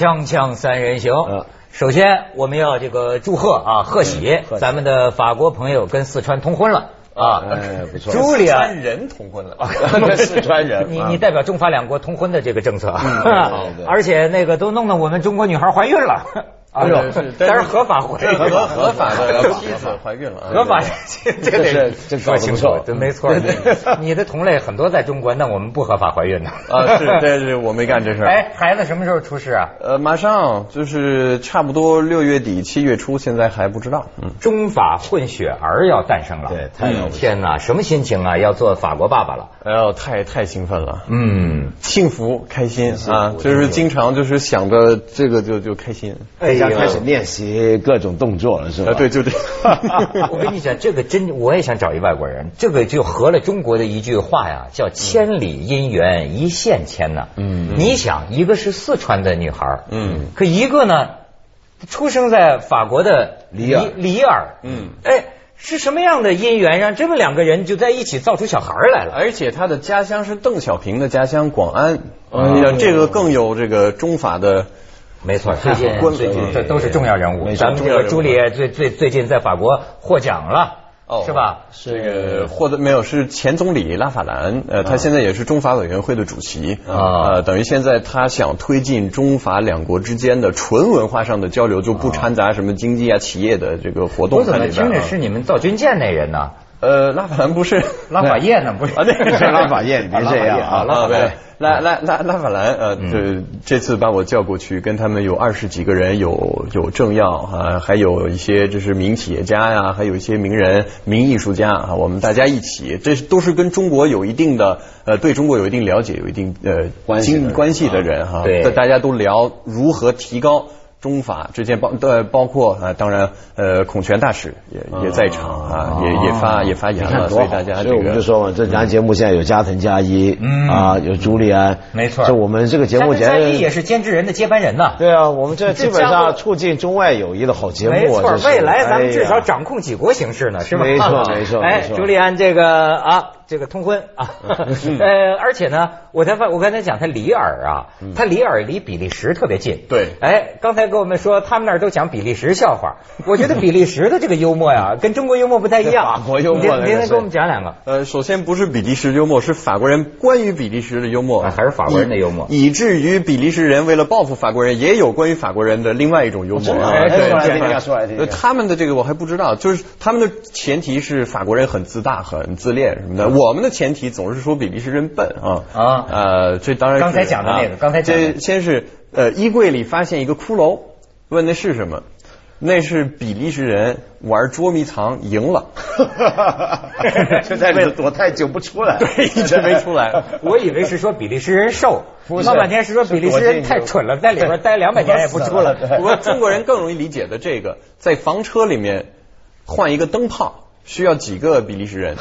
锵锵三人行。嗯。首先，我们要这个祝贺啊，贺喜，贺喜。咱们的法国朋友跟四川通婚了。啊。哎不错。朱莉安，人通婚了，跟四川人，你啊。你代表中法两国通婚的这个政策，对对。而且那个都弄得我们中国女孩怀孕了，哎呦但是合法怀孕，合合合法的妻子怀孕了，合法，这个得这这说清楚对，没错。你你的同类很多在中国，那我们不合法怀孕的。啊，是，对对，我没干这事儿。哎，孩子什么时候出世啊？呃，马上就是差不多六月底七月初，现在还不知道。嗯，中法混血儿要诞生了，对太了不起天哪，什么心情啊？要做法国爸爸了。哎呦，太太兴奋了，嗯，幸福开心啊，就是经常就是想着这个就就开心。在家开始练习各种动作了，是吧？啊，对，就这。我跟你讲，这个真，我也想找一外国人。这个就合了中国的一句话呀，叫“千里姻缘一线牵”呐。嗯你想，一个是四川的女孩儿，嗯，可一个呢，出生在法国的里尔里尔，嗯哎，是什么样的姻缘让这么两个人就在一起造出小孩来了？而且他的家乡是邓小平的家乡广安，哎哎呀，这个更有这个中法的。没错，最近这都是重要人物。咱们这个朱丽叶最最最近在法国获奖了，哦是吧？这个获得没有是前总理拉法兰，呃，他现在也是中法委员会的主席啊呃，等于现在他想推进中法两国之间的纯文化上的交流，就不掺杂什么经济啊、企业的这个活动我怎么。听着是你们造军舰那人呢？呃，拉法兰不是拉法叶呢？不是 啊，那个 是拉法叶 你别这样啊拉法叶，拉拉拉拉法兰，呃，这这次把我叫过去，跟他们有二十几个人，有有政要啊，还有一些就是名企业家呀，还有一些名人、名艺术家啊，我们大家一起，这是都是跟中国有一定的呃，对中国有一定了解、有一定呃关系关系的人哈，对大家都聊如何提高。中法之间包呃包括啊，当然呃，孔权大使也也在场啊，也也发也发言了，所以大家所以我们这个就说嘛，这咱节目现在有加藤加一，嗯。啊，有朱利安，没错。这我们这个节目简加一也是监制人的接班人呐。对啊，我们这基本上促进中外友谊的好节目啊，没错未来咱们至少掌控几国形势呢，是吧？没错没错哎没，错。朱利安这个啊，这个通婚啊，呃，而且呢，我才发，我刚才讲他里尔啊，他里尔离比利时特别近。对。哎，刚才跟我们说他们那儿都讲比利时笑话，我觉得比利时的这个幽默呀，跟中国幽默不太一样。法国幽默您能给我们讲两个。呃，首先不是比利时幽默，是法国人关于比利时的幽默，啊还是法国人的幽默。以，至于比利时人为了报复法国人，也有关于法国人的另外一种幽默啊。哎对。说来听对听。说来听他们的这个我还不知道，就是他们的前提是法国人很自大、很自恋什么的，我们的前提总是说比利时人笨啊啊呃，这当然刚才讲的那个啊刚才讲的这先是呃衣柜里发现一个骷髅，问那是什么？那是比利时人玩捉迷藏赢了，就在里头躲太久不出来，对，一直没出来。我以为是说比利时人瘦，闹半天是说比利时人太蠢了，在里边待两百年也不出来。不过中国人更容易理解的这个，在房车里面换一个灯泡需要几个比利时人？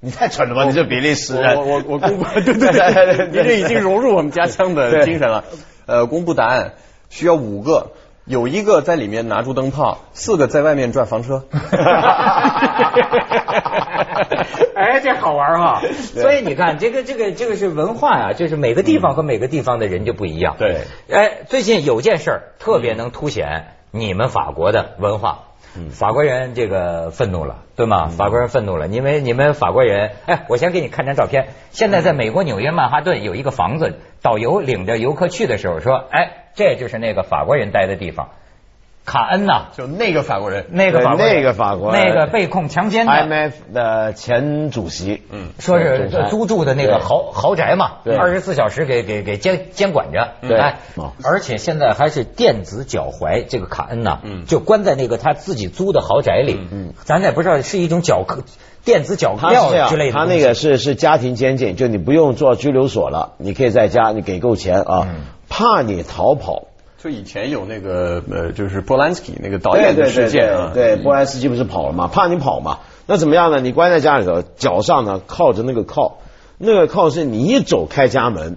你太蠢了吧？你这比利时人，我我我公布，对 对对，你这已经融入我们家乡的精神了。呃，公布答案需要五个。有一个在里面拿出灯泡，四个在外面转房车。哎，这好玩哈！所以你看，这个这个这个是文化呀，就是每个地方和每个地方的人就不一样。对，哎，最近有件事儿特别能凸显你们法国的文化。法国人这个愤怒了，对吗？法国人愤怒了，因为你们法国人，哎，我先给你看张照片。现在在美国纽约曼哈顿有一个房子，导游领着游客去的时候说，哎，这就是那个法国人待的地方，卡恩呐，就那个法国人，那个法国人。那个法国人。那个被控强奸的。IMF 的前主席，嗯，说是租住的那个豪豪宅嘛，对。二十四小时给给给监监管着，对。而且现在还是电子脚踝，这个卡恩呐，嗯。就关在那个他自己租的豪宅里，嗯。咱也不知道是一种脚铐电子脚镣之类的他那个是是家庭监禁，就你不用做拘留所了，你可以在家，你给够钱啊，嗯。怕你逃跑。就以前有那个呃，就是波兰斯基那个导演的事件啊，对，对波兰斯基不是跑了吗？怕你跑嘛？那怎么样呢？你关在家里头，脚上呢靠着那个靠，那个靠是你一走开家门，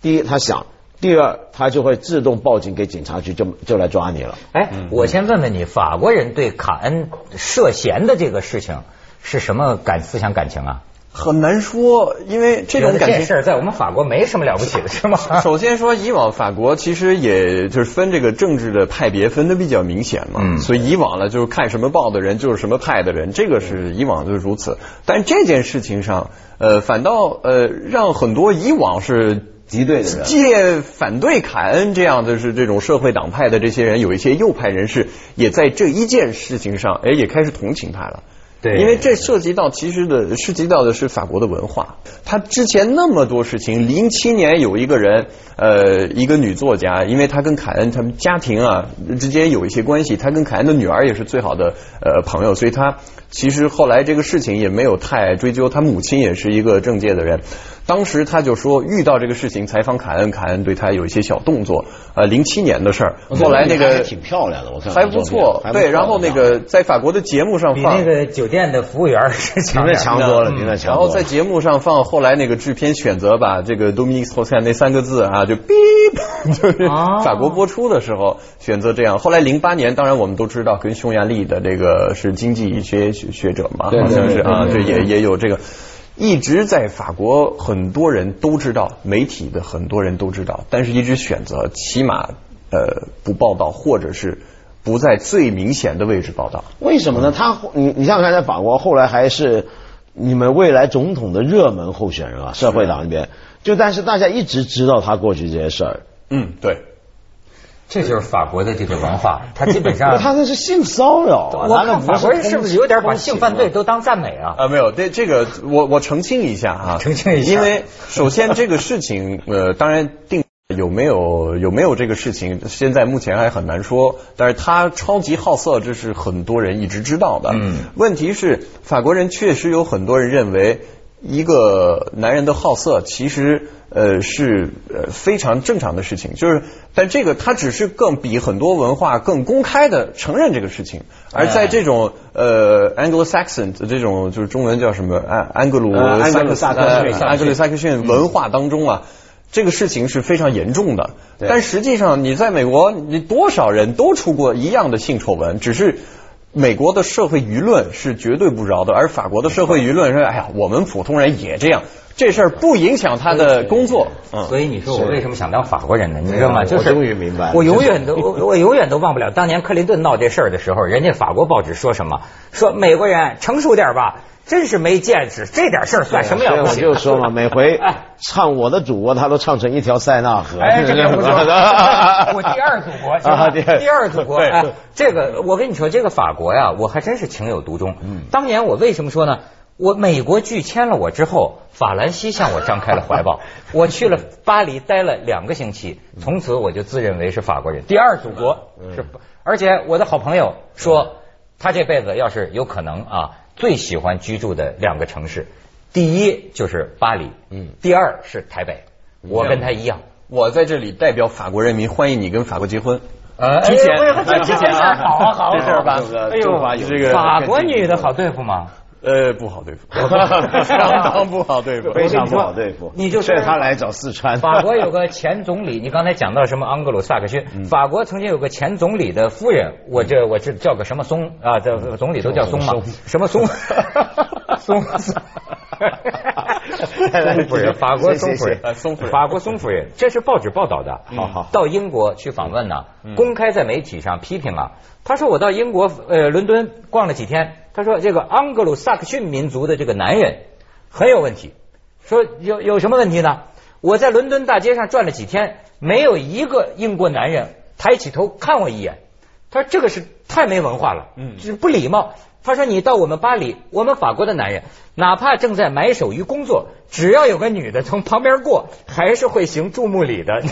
第一他响，第二他就会自动报警给警察局，就就来抓你了。哎，我先问问你，法国人对卡恩涉嫌的这个事情是什么感思想感情啊？很难说，因为这种感情这事儿在我们法国没什么了不起的，是吗？首先说，以往法国其实也就是分这个政治的派别分的比较明显嘛，嗯所以以往呢就是看什么报的人就是什么派的人，这个是以往就是如此。但这件事情上，呃，反倒呃让很多以往是敌对的人激烈反对凯恩这样的是这种社会党派的这些人，有一些右派人士也在这一件事情上，哎，也开始同情他了。因为这涉及到其实的涉及到的是法国的文化。他之前那么多事情，零七年有一个人，呃，一个女作家，因为她跟凯恩他们家庭啊之间有一些关系，她跟凯恩的女儿也是最好的呃朋友，所以她其实后来这个事情也没有太追究。她母亲也是一个政界的人，当时他就说遇到这个事情采访凯恩，凯恩对他有一些小动作。呃，零七年的事儿，后来那个挺漂亮的，我看还不错，对，然后那个在法国的节目上放比那个酒店的服务员是强点儿强多了，您那强。然后在节目上放，后来那个制片选择把这个 Dominique s o s a n 那三个字啊，就 beep，就是哦法国播出的时候选择这样。后来零八年，当然我们都知道，跟匈牙利的这个是经济学学学者嘛，好像是啊，对这也也有这个。一直在法国，很多人都知道，媒体的很多人都知道，但是一直选择起码呃不报道，或者是不在最明显的位置报道。为什么呢？他你你想想看，在法国后来还是你们未来总统的热门候选人啊，社会党那边。就但是大家一直知道他过去这些事儿，嗯，对。这就是法国的这个文化，他基本上 他那是性骚扰啊！我看法国人是不是有点把性犯罪啊都当赞美啊？啊，没有，对这个我我澄清一下啊，澄清一下因为首先这个事情，呃，当然定有没有有没有这个事情，现在目前还很难说。但是他超级好色，这是很多人一直知道的。嗯问题是法国人确实有很多人认为，一个男人的好色其实呃是呃非常正常的事情，就是但这个他只是更比很多文化更公开的承认这个事情，而在这种呃 Anglo-Saxon 的这种就是中文叫什么安安格鲁呃安格鲁萨萨克逊呃安格鲁萨克逊文化当中啊。这个事情是非常严重的，但实际上你在美国，你多少人都出过一样的性丑闻，只是美国的社会舆论是绝对不饶的，而法国的社会舆论说，哎呀，我们普通人也这样，这事儿不影响他的工作。嗯，所以你说我为什么想当法国人呢？你知道吗？我就是终于明白了我永远 都我我永远都忘不了当年克林顿闹这事儿的时候，人家法国报纸说什么？说美国人成熟点吧，真是没见识，这点事儿算什么了我就说嘛，每回哎唱我的祖国，他都唱成一条塞纳河。哎，这个不错，我第二祖国，啊第二祖国。哎，这个我跟你说，这个法国呀，我还真是情有独钟。嗯当年我为什么说呢？我美国拒签了我之后，法兰西向我张开了怀抱。我去了巴黎待了两个星期，从此我就自认为是法国人。第二祖国嗯是，而且我的好朋友说，他这辈子要是有可能啊，最喜欢居住的两个城市，第一就是巴黎，嗯第二是台北。我跟他一样。我在这里代表法国人民欢迎你跟法国结婚。呃，提前哎呦这这事好啊好啊，这事儿吧哎呦，这个法国女的好对付吗？呃，不好对付，相当不好对付。非常不好对付。你就说他来找四川。法国有个前总理，你刚才讲到什么安格鲁萨克逊？法国曾经有个前总理的夫人，我这我这叫个什么松啊？这总理都叫松嘛？什么松？松松。松夫人，法国松夫人，呃松夫人法国松夫人，这是报纸报道的。好好到英国去访问呢，公开在媒体上批评啊。他说我到英国呃伦敦逛了几天，他说这个盎格鲁撒克逊民族的这个男人很有问题。说有有什么问题呢？我在伦敦大街上转了几天，没有一个英国男人抬起头看我一眼。他说这个是太没文化了，嗯就是不礼貌。他说你到我们巴黎，我们法国的男人，哪怕正在埋首于工作，只要有个女的从旁边过，还是会行注目礼的。你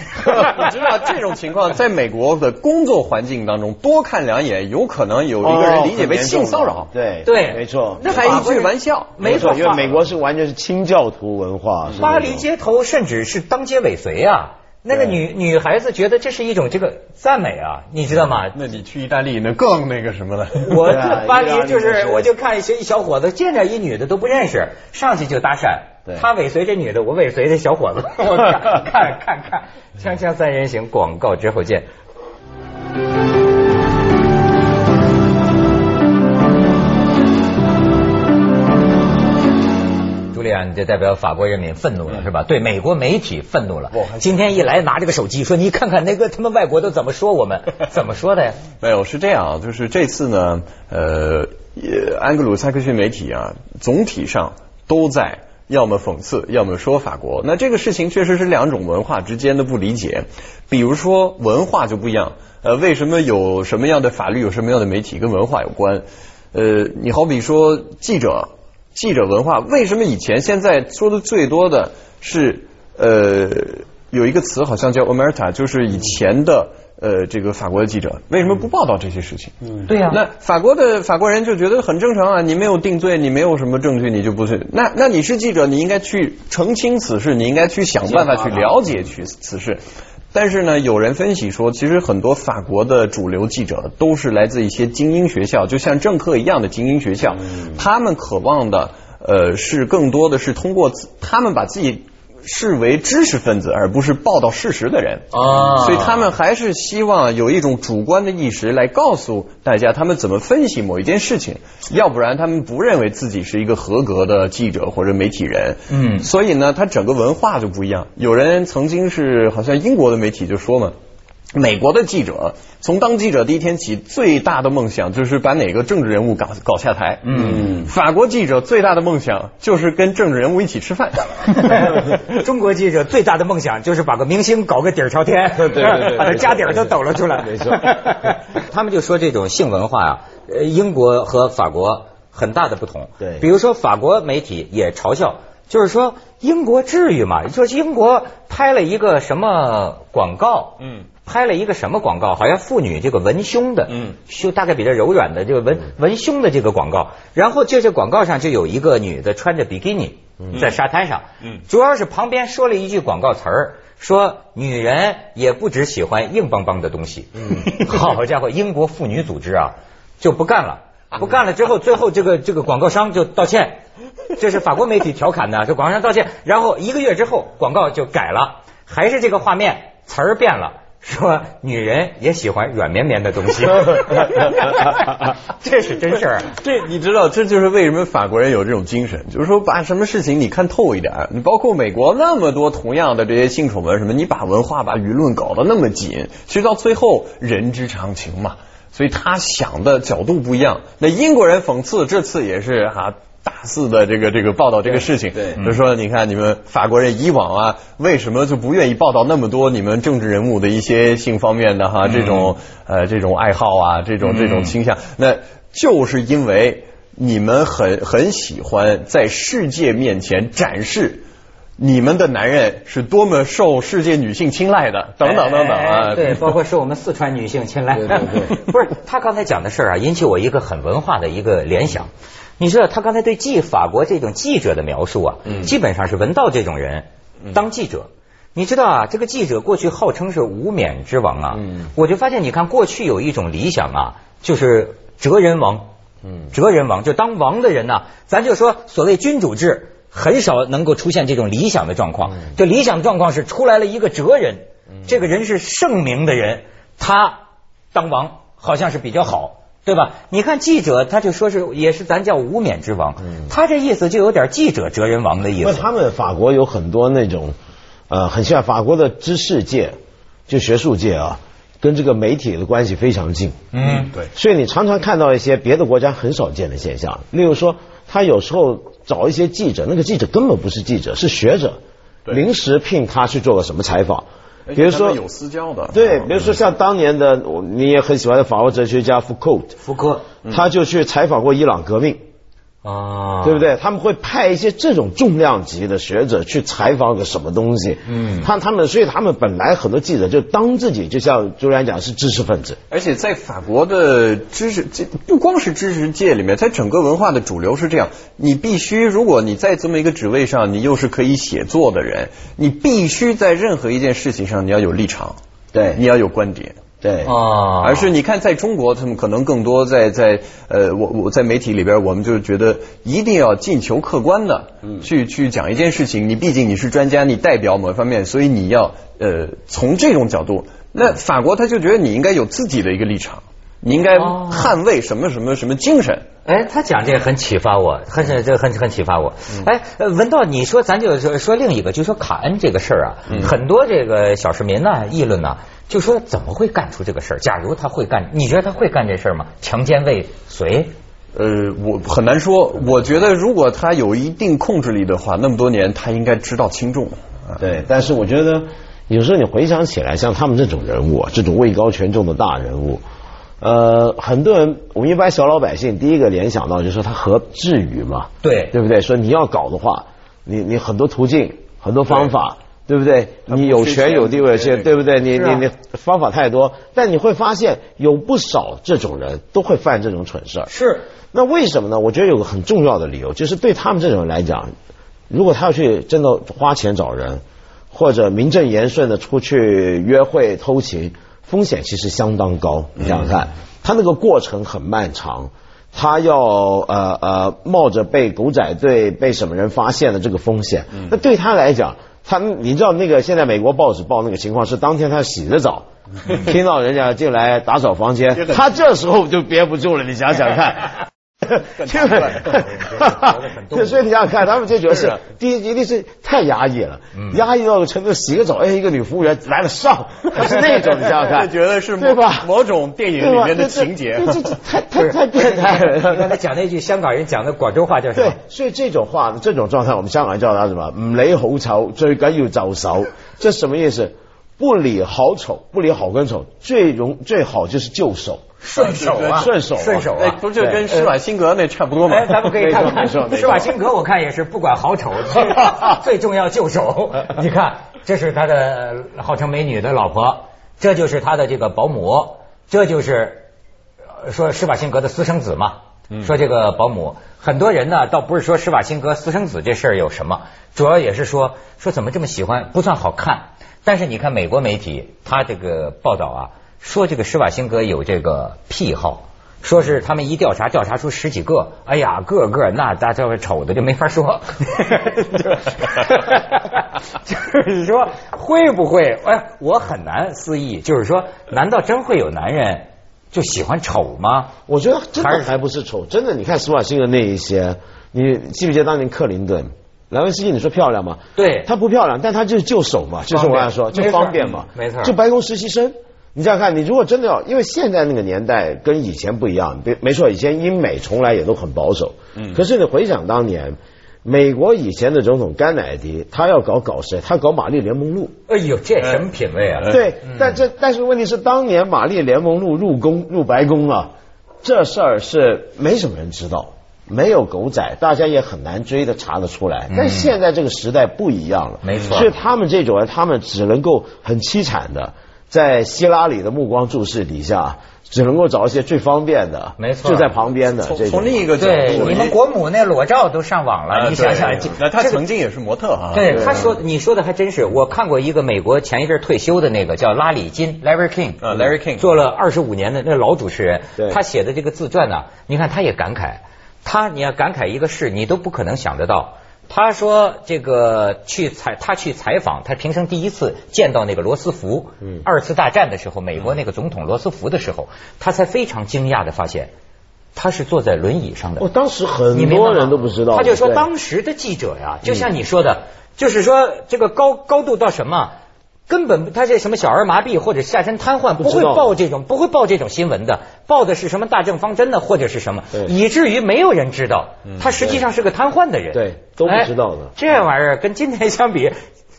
知道这种情况在美国的工作环境当中，多看两眼，有可能有一个人理解为性骚扰。对对没错。那开一句玩笑，没错，因为美国是完全是清教徒文化。巴黎街头甚至是当街尾随啊。那个女女孩子觉得这是一种这个赞美啊，你知道吗？那你去意大利那更那个什么了。我对啊这巴黎就是是，我就看一些一小伙子见着一女的都不认识，上去就搭讪对。他尾随这女的，我尾随这小伙子，我看看看看，锵锵三人行，广告之后见。朱莉啊，就代表法国人民愤怒了，是吧？对美国媒体愤怒了。今天一来拿这个手机说，你看看那个他们外国都怎么说我们，怎么说的呀？没有，是这样，就是这次呢，呃，安格鲁萨克逊媒体啊，总体上都在要么讽刺，要么说法国。那这个事情确实是两种文化之间的不理解。比如说文化就不一样，呃，为什么有什么样的法律，有什么样的媒体跟文化有关？呃，你好比说记者，记者文化，为什么以前现在说的最多的是呃有一个词好像叫 omerta，就是以前的呃这个法国的记者为什么不报道这些事情？嗯，对呀。那法国的法国人就觉得很正常啊，你没有定罪，你没有什么证据，你就不是。那那你是记者，你应该去澄清此事，你应该去想办法去了解去此事。但是呢，有人分析说，其实很多法国的主流记者都是来自一些精英学校，就像政客一样的精英学校。他们渴望的，呃，是更多的是通过他们把自己。视为知识分子，而不是报道事实的人啊，所以他们还是希望有一种主观的意识来告诉大家他们怎么分析某一件事情，要不然他们不认为自己是一个合格的记者或者媒体人。嗯，所以呢，他整个文化就不一样。有人曾经是好像英国的媒体就说嘛。美国的记者从当记者第一天起，最大的梦想就是把哪个政治人物搞搞下台。嗯，法国记者最大的梦想就是跟政治人物一起吃饭。中国记者最大的梦想就是把个明星搞个底儿朝天，对对对，把他家底儿都抖了出来。没错，他们就说这种性文化啊，英国和法国很大的不同。对，比如说法国媒体也嘲笑，就是说英国至于吗？说英国拍了一个什么广告？嗯。拍了一个什么广告？好像妇女这个文胸的，嗯，胸大概比较柔软的这个文文胸的这个广告。然后就这广告上就有一个女的穿着比基尼在沙滩上，嗯，主要是旁边说了一句广告词儿，说女人也不只喜欢硬邦邦的东西。嗯，好家伙，英国妇女组织啊就不干了，不干了之后，最后这个这个广告商就道歉，这是法国媒体调侃的，这广告商道歉，然后一个月之后广告就改了，还是这个画面词儿变了。说女人也喜欢软绵绵的东西，这是真事儿。这你知道，这就是为什么法国人有这种精神，就是说把什么事情你看透一点。你包括美国那么多同样的这些性丑闻什么，你把文化把舆论搞得那么紧，其实到最后人之常情嘛。所以他想的角度不一样。那英国人讽刺这次也是哈。大肆的这个这个报道这个事情，对，就说你看你们法国人以往啊，为什么就不愿意报道那么多你们政治人物的一些性方面的哈这种呃这种爱好啊这种这种倾向？那就是因为你们很很喜欢在世界面前展示你们的男人是多么受世界女性青睐的，等等等等啊，对，包括是我们四川女性青睐。不是他刚才讲的事儿啊，引起我一个很文化的一个联想。你知道他刚才对记法国这种记者的描述啊，基本上是文道这种人当记者。你知道啊，这个记者过去号称是无冕之王啊，我就发现你看过去有一种理想啊，就是哲人王，哲人王就当王的人呢，咱就说所谓君主制很少能够出现这种理想的状况。这理想状况是出来了一个哲人，这个人是圣明的人，他当王好像是比较好。对吧？你看记者，他就说是也是咱叫无冕之王，他这意思就有点记者哲人王的意思。他们法国有很多那种呃，很像法国的知识界，就学术界啊，跟这个媒体的关系非常近。嗯，对。所以你常常看到一些别的国家很少见的现象，例如说，他有时候找一些记者，那个记者根本不是记者，是学者，临时聘他去做个什么采访。比如说有私交的，对，比如说像当年的你也很喜欢的法国哲学家福克，福克，他就去采访过伊朗革命。啊，对不对？他们会派一些这种重量级的学者去采访个什么东西？嗯，他他们所以他们本来很多记者就当自己就像朱然讲是知识分子，而且在法国的知识这不光是知识界里面，在整个文化的主流是这样：你必须如果你在这么一个职位上，你又是可以写作的人，你必须在任何一件事情上你要有立场，对，你要有观点。对啊，而是你看，在中国，他们可能更多在在呃，我我在媒体里边，我们就觉得一定要尽求客观的去去讲一件事情。你毕竟你是专家，你代表某一方面，所以你要呃从这种角度。那法国他就觉得你应该有自己的一个立场，你应该哦捍卫什么什么什么精神。哎，他讲这个很启发我，很是这个很很启发我。嗯哎，呃文道，你说咱就说说另一个，就说卡恩这个事儿啊，嗯很多这个小市民呢议论呢，就说怎么会干出这个事儿？假如他会干，你觉得他会干这事儿吗？强奸未遂？呃，我很难说。我觉得如果他有一定控制力的话，那么多年他应该知道轻重。啊对，但是我觉得有时候你回想起来，像他们这种人物，啊，这种位高权重的大人物，呃，很多人我们一般小老百姓第一个联想到就是说他何至于嘛？对对不对？说你要搞的话，你你很多途径，很多方法。对不对？你有权有地位，钱是，对不对？你啊你你方法太多，但你会发现有不少这种人都会犯这种蠢事儿。是那为什么呢？我觉得有个很重要的理由，就是对他们这种人来讲，如果他要去真的花钱找人，或者名正言顺的出去约会偷情，风险其实相当高。你想想看，他那个过程很漫长，他要呃呃冒着被狗仔队被什么人发现的这个风险，那对他来讲。他，你知道那个现在美国报纸报那个情况是当天他洗着澡，听到人家进来打扫房间，他这时候就憋不住了，你想想看。对，所以你想想看，他们这主要是第一，一定是太压抑了，压抑到个程度，洗个澡，哎，一个女服务员来了上，是那种，你想想看，觉得是对吧？某种电影里面的情节，这这太太太变态了。你看他讲那句香港人讲的广州话叫什么对？，所以这种话，这种状态，我们香港人叫他什么？唔理好丑，最紧要就手。这什么意思？不理好丑，不理好跟丑，最容最好就是就手。顺手啊，顺手啊顺手哎，啊。不就跟施瓦辛格那差不多吗？哎，咱们可以看看施瓦辛格，我看也是不管好丑，最重要就手。你看，这是他的呃号称美女的老婆，这就是他的这个保姆，这就是呃说施瓦辛格的私生子嘛。说这个保姆，很多人呢倒不是说施瓦辛格私生子这事儿有什么，主要也是说说怎么这么喜欢，不算好看。但是你看美国媒体，他这个报道啊，说这个施瓦辛格有这个癖好。说是他们一调查，调查出十几个，哎呀，个个那大家丑的就没法说，就是说会不会？哎，我很难思议，就是说，难道真会有男人就喜欢丑吗？我觉得真的还不是丑，真的，你看施瓦辛格那一些，你记不记得当年克林顿？莱文斯基，你说漂亮吗？对她不漂亮，但她就是就手嘛，就是我刚才说，就方便嘛，没错就白宫实习生。你想想看，你如果真的要，因为现在那个年代跟以前不一样，没没错，以前英美从来也都很保守，嗯，可是你回想当年，美国以前的总统甘乃迪，他要搞搞谁？他搞玛丽莲梦露，哎呦，这什么品味啊？对，但这但是问题是，当年玛丽莲梦露入宫入白宫啊，这事儿是没什么人知道，没有狗仔，大家也很难追的查得出来。但现在这个时代不一样了，没错。所以他们这种人，他们只能够很凄惨的，在希拉里的目光注视底下，只能够找一些最方便的，没错。就在旁边的从这从另一个角对，度，你们国母那裸照都上网了，啊你想想。那他曾经也是模特啊。对，他说你说的还真是，我看过一个美国前一阵退休的那个叫拉里金 （Larry King），啊，Larry King 做了二十五年的那老主持人对，他写的这个自传呢，你看他也感慨，他你要感慨一个事，你都不可能想得到。他说这个去采，他去采访，他平生第一次见到那个罗斯福，嗯二次大战的时候，美国那个总统罗斯福的时候，他才非常惊讶的发现，他是坐在轮椅上的。我当时很多人都不知道，他就说当时的记者呀，就像你说的，就是说这个高高度到什么？根本他这什么小儿麻痹或者下身瘫痪，不会报这种不会报这种新闻的，报的是什么大政方针呢，或者是什么，以至于没有人知道他实际上是个瘫痪的人，对都不知道的哎这玩意儿跟今天相比，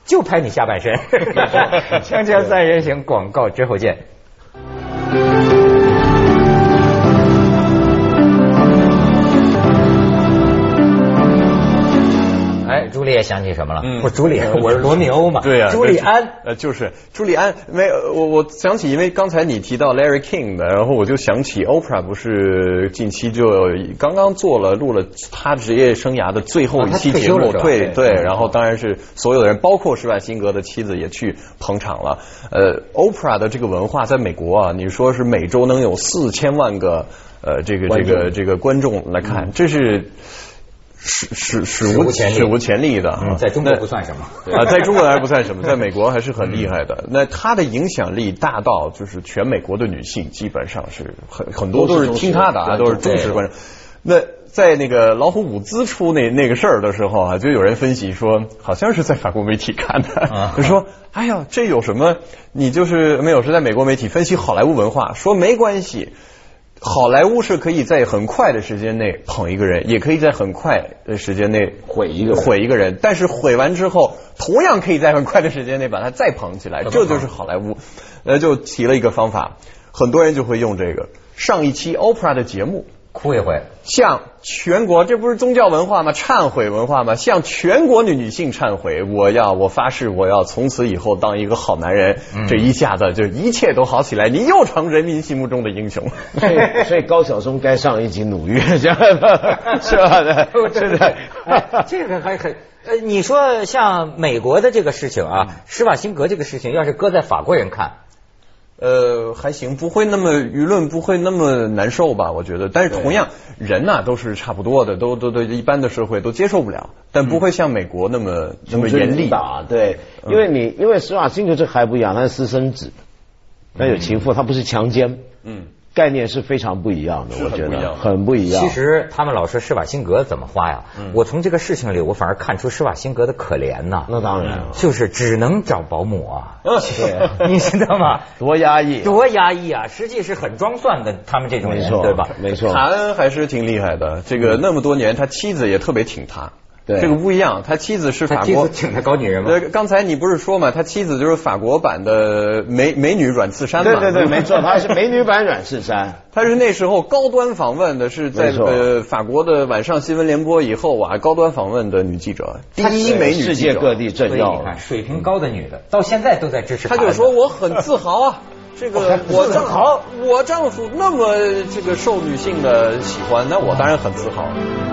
就拍你下半身。锵锵三人行广告之后见。丽叶想起什么了？嗯不是朱丽叶，我是罗密欧嘛。对呀、朱利安。呃，就是朱利安。没有，我我想起，因为刚才你提到 Larry King 的，然后我就想起 Oprah 不是近期就刚刚做了录了他职业生涯的最后一期节目，对对，然后当然是所有的人，包括施瓦辛格的妻子也去捧场了。呃，Oprah 的这个文化在美国啊，你说是每周能有四千万个呃这个这个这个观众来看，这是。史史史无前例史无前例的啊嗯，在中国不算什么啊，在中国还不算什么，在美国还是很厉害的。那他的影响力大到就是全美国的女性基本上是很很多都是听他的啊，都是忠实观众。那在那个老虎伍兹出那那个事儿的时候啊，就有人分析说，好像是在法国媒体看的，就说，哎呀，这有什么？你就是没有是在美国媒体分析好莱坞文化，说没关系。好莱坞是可以在很快的时间内捧一个人，也可以在很快的时间内毁一个毁一个人。但是毁完之后，同样可以在很快的时间内把它再捧起来，这就是好莱坞。呃，就提了一个方法，很多人就会用这个。上一期 Oprah 的节目，哭一回，向全国，这不是宗教文化吗？忏悔文化吗？向全国的女性忏悔，我要，我发誓，我要从此以后当一个好男人。这一下子就一切都好起来，你又成人民心目中的英雄。所以所以高晓松该上一集《努约》，这 样是吧？是的，哎，这个还很呃，你说像美国的这个事情啊，施瓦辛格这个事情，要是搁在法国人看，呃，还行，不会那么舆论不会那么难受吧？我觉得，但是同样人呐、都是差不多的，都都都一般的社会都接受不了，但不会像美国那么那么严厉。打，对，因为你因为施瓦辛格这还不一样，他是私生子，他有情妇，他不是强奸，嗯，概念是非常不一样的，我觉得很不一样。其实他们老说施瓦辛格怎么花呀？我从这个事情里，我反而看出施瓦辛格的可怜呐。那当然了，就是只能找保姆啊，对你知道吗？多压抑，多压抑啊！实际是很装蒜的，他们这种人，对吧？没错，谭恩还是挺厉害的，这个那么多年，他妻子也特别挺他。对这个不一样，他妻子是法国。妻子请他搞女人吗？呃，刚才你不是说嘛，他妻子就是法国版的美美女阮次山嘛？对对对，没错，她是美女版阮次山。她是那时候高端访问的，是在呃法国的晚上新闻联播以后啊，高端访问的女记者，第一美女世界各地政要所以你看，水平高的女的到现在都在支持卡恩他就说我很自豪啊，这个我丈好我丈夫那么这个受女性的喜欢，那我当然很自豪。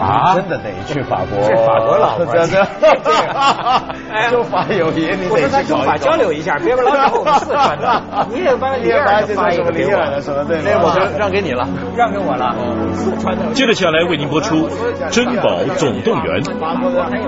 啊，真的得去法国，这法国老 婆真的这个，中法友谊，你得去搞法交流一下，别把老找我们四川的，你也把你也把这发一什么个给我里尔的什么对那我就让给你了。让给我了，四川的。接着下来为您播出《珍宝总动员》。法国的还有。